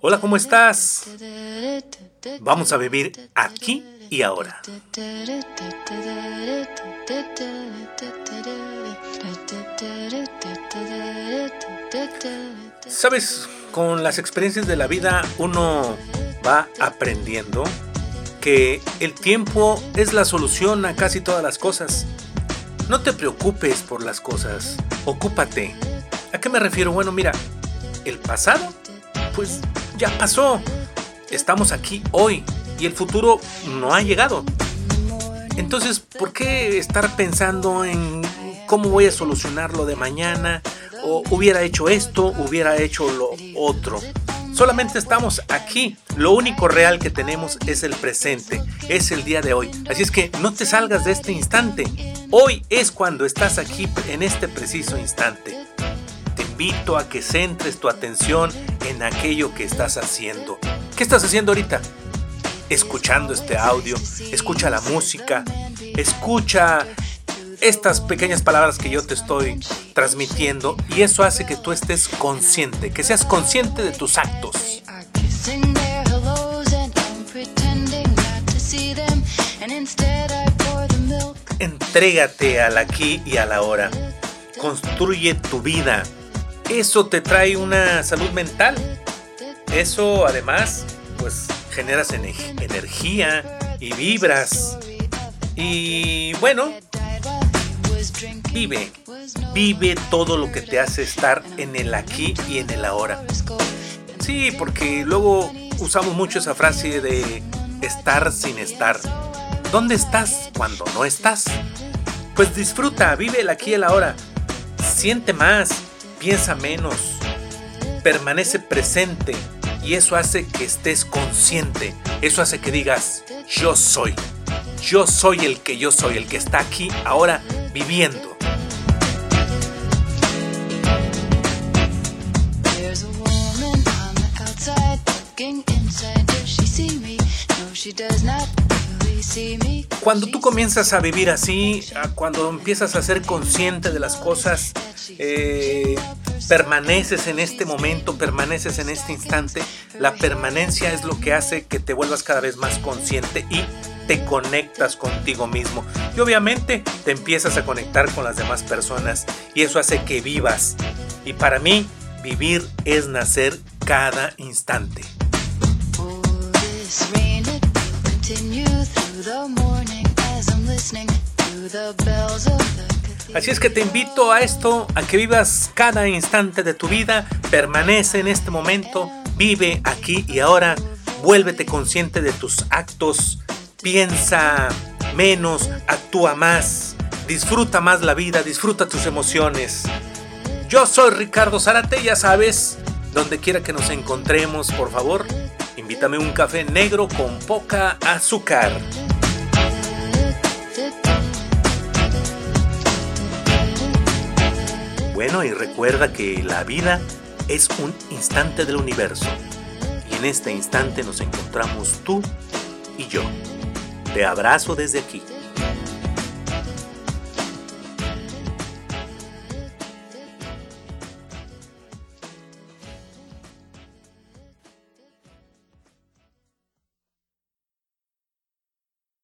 Hola, ¿cómo estás? Vamos a vivir aquí y ahora. Sabes, con las experiencias de la vida uno va aprendiendo que el tiempo es la solución a casi todas las cosas. No te preocupes por las cosas, ocúpate. ¿A qué me refiero? Bueno, mira, el pasado, pues ya pasó. Estamos aquí hoy y el futuro no ha llegado. Entonces, ¿por qué estar pensando en cómo voy a solucionar lo de mañana? O hubiera hecho esto, hubiera hecho lo otro. Solamente estamos aquí. Lo único real que tenemos es el presente, es el día de hoy. Así es que no te salgas de este instante. Hoy es cuando estás aquí en este preciso instante. Invito a que centres tu atención en aquello que estás haciendo. ¿Qué estás haciendo ahorita? Escuchando este audio, escucha la música, escucha estas pequeñas palabras que yo te estoy transmitiendo y eso hace que tú estés consciente, que seas consciente de tus actos. Entrégate al aquí y a la hora. Construye tu vida. Eso te trae una salud mental. Eso además, pues generas energía y vibras. Y bueno, Vive, vive todo lo que te hace estar en el aquí y en el ahora. Sí, porque luego usamos mucho esa frase de estar sin estar. ¿Dónde estás cuando no estás? Pues disfruta, vive el aquí y el ahora. Siente más, piensa menos, permanece presente y eso hace que estés consciente. Eso hace que digas, yo soy. Yo soy el que yo soy, el que está aquí ahora viviendo. Cuando tú comienzas a vivir así, cuando empiezas a ser consciente de las cosas, eh, permaneces en este momento, permaneces en este instante, la permanencia es lo que hace que te vuelvas cada vez más consciente y te conectas contigo mismo. Y obviamente te empiezas a conectar con las demás personas y eso hace que vivas. Y para mí, vivir es nacer cada instante. Así es que te invito a esto, a que vivas cada instante de tu vida, permanece en este momento, vive aquí y ahora, vuélvete consciente de tus actos, piensa menos, actúa más, disfruta más la vida, disfruta tus emociones. Yo soy Ricardo Zarate, ya sabes, donde quiera que nos encontremos, por favor, invítame un café negro con poca azúcar. Bueno, y recuerda que la vida es un instante del universo. Y en este instante nos encontramos tú y yo. Te abrazo desde aquí.